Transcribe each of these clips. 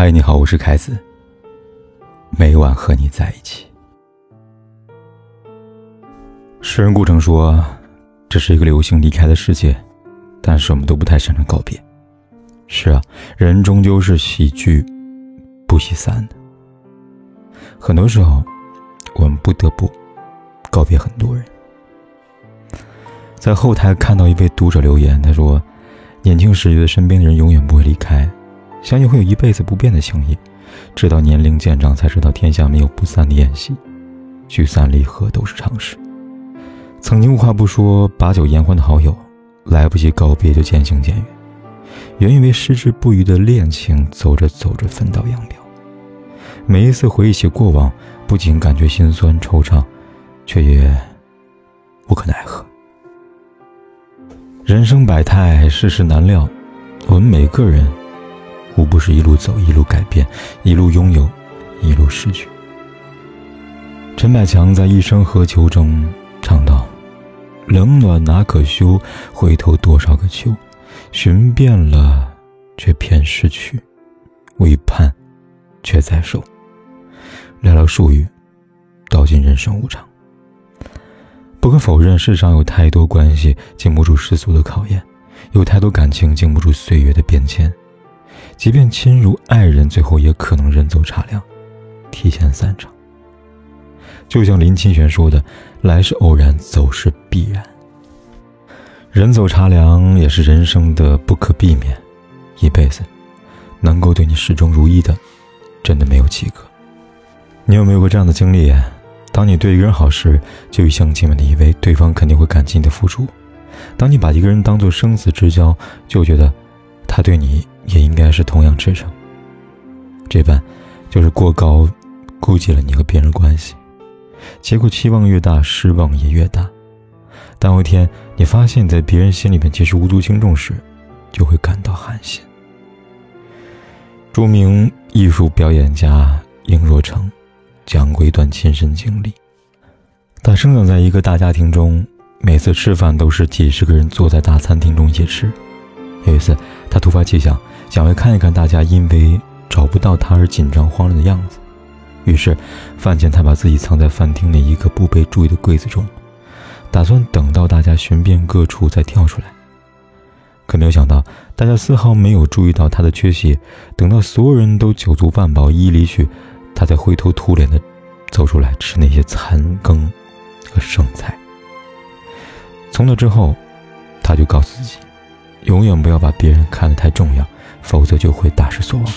嗨，你好，我是凯子。每晚和你在一起。诗人顾城说：“这是一个流行离开的世界，但是我们都不太擅长告别。”是啊，人终究是喜剧不喜散的。很多时候，我们不得不告别很多人。在后台看到一位读者留言，他说：“年轻时觉得身边的人永远不会离开。”相信会有一辈子不变的情谊，直到年龄渐长，才知道天下没有不散的宴席，聚散离合都是常事。曾经无话不说、把酒言欢的好友，来不及告别就渐行渐远。原以为矢志不渝的恋情，走着走着分道扬镳。每一次回忆起过往，不仅感觉心酸惆怅，却也无可奈何。人生百态，世事难料，我们每个人。无不是一路走，一路改变，一路拥有，一路失去。陈百强在《一生何求》中唱道：“冷暖哪可休？回头多少个秋？寻遍了，却偏失去；未盼，却在手。”寥寥数语，道尽人生无常。不可否认，世上有太多关系经不住世俗的考验，有太多感情经不住岁月的变迁。即便亲如爱人，最后也可能人走茶凉，提前散场。就像林清玄说的：“来是偶然，走是必然。人走茶凉也是人生的不可避免。一辈子，能够对你始终如一的，真的没有几个。你有没有过这样的经历？当你对一个人好时，就一厢情愿的以为对方肯定会感激你的付出；当你把一个人当做生死之交，就觉得他对你……也应该是同样赤诚。这般，就是过高估计了你和别人关系，结果期望越大，失望也越大。当有一天你发现，在别人心里面其实无足轻重时，就会感到寒心。著名艺术表演家应若成讲过一段亲身经历：他生长在一个大家庭中，每次吃饭都是几十个人坐在大餐厅中一起吃。有一次，他突发奇想，想要看一看大家因为找不到他而紧张慌乱的样子。于是，饭前他把自己藏在饭厅内一个不被注意的柜子中，打算等到大家寻遍各处再跳出来。可没有想到，大家丝毫没有注意到他的缺席。等到所有人都酒足饭饱一一离去，他才灰头土脸地走出来吃那些残羹和剩菜。从那之后，他就告诉自己。永远不要把别人看得太重要，否则就会大失所望。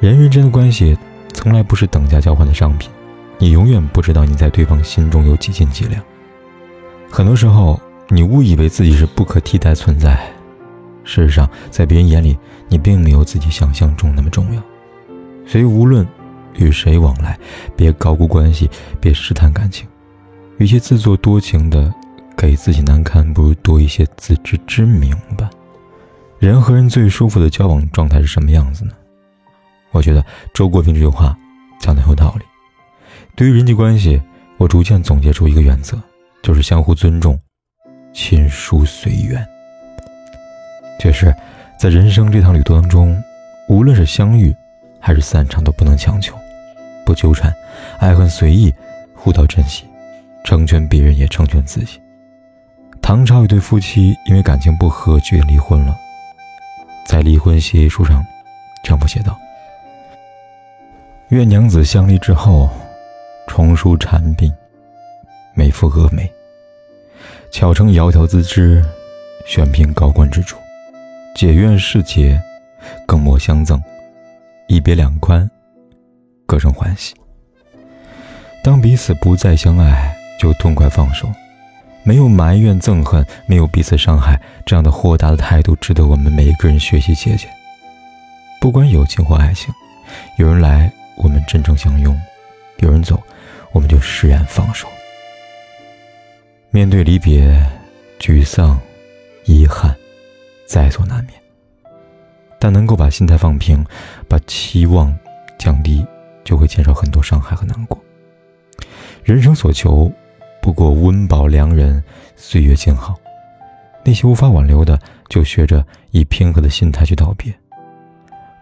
人与人之间的关系从来不是等价交换的商品，你永远不知道你在对方心中有几斤几两。很多时候，你误以为自己是不可替代存在，事实上，在别人眼里，你并没有自己想象中那么重要。所以，无论与谁往来，别高估关系，别试探感情，与其自作多情的。给自己难堪，不如多一些自知之明吧。人和人最舒服的交往状态是什么样子呢？我觉得周国平这句话讲的很有道理。对于人际关系，我逐渐总结出一个原则，就是相互尊重，亲疏随缘。确实，在人生这趟旅途当中，无论是相遇还是散场，都不能强求，不纠缠，爱恨随意，互道珍惜，成全别人也成全自己。唐朝一对夫妻因为感情不和决定离婚了，在离婚协议书上，丈夫写道：“愿娘子相离之后，重梳蝉鬓，美肤蛾眉，巧成窈窕滋枝，选聘高官之主，解怨释结，更莫相赠，一别两宽，各生欢喜。当彼此不再相爱，就痛快放手。”没有埋怨憎恨，没有彼此伤害，这样的豁达的态度值得我们每一个人学习借鉴。不管友情或爱情，有人来我们真诚相拥，有人走我们就释然放手。面对离别，沮丧、遗憾，在所难免。但能够把心态放平，把期望降低，就会减少很多伤害和难过。人生所求。不过温饱良人，岁月静好。那些无法挽留的，就学着以平和的心态去道别。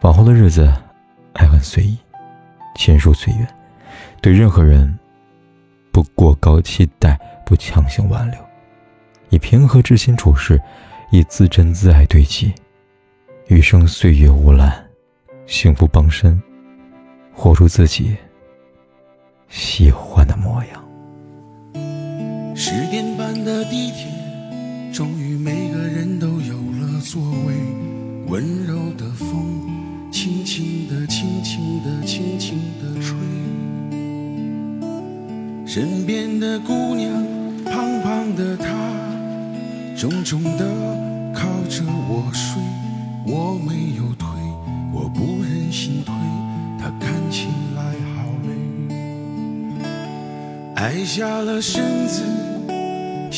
往后的日子，爱恨随意，亲疏随缘，对任何人不过高期待，不强行挽留，以平和之心处事，以自珍自爱对齐，余生岁月无澜，幸福傍身，活出自己喜欢的模样。十点半的地铁，终于每个人都有了座位。温柔的风，轻轻地、轻轻地、轻轻地吹。身边的姑娘，胖胖的她，重重地靠着我睡。我没有推，我不忍心推，她看起来好累。矮下了身子，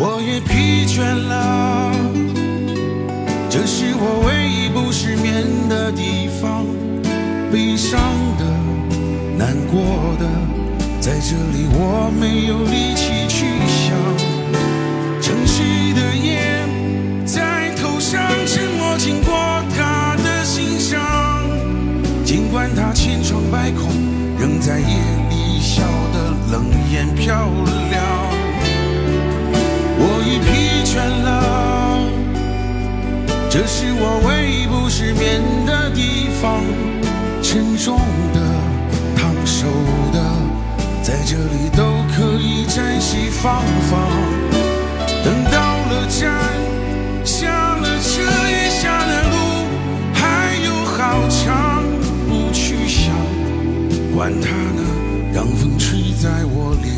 我也疲倦了，这是我唯一不失眠的地方。悲伤的、难过的，在这里我没有力气去想。城市的夜在头上沉默经过他的心上，尽管他千疮百孔，仍在夜里笑得冷眼漂亮。我已疲倦了，这是我唯一不失眠的地方。沉重的、烫手的，在这里都可以暂时放放。等到了站，下了车也下了路，还有好长，不去想，管它呢，让风吹在我脸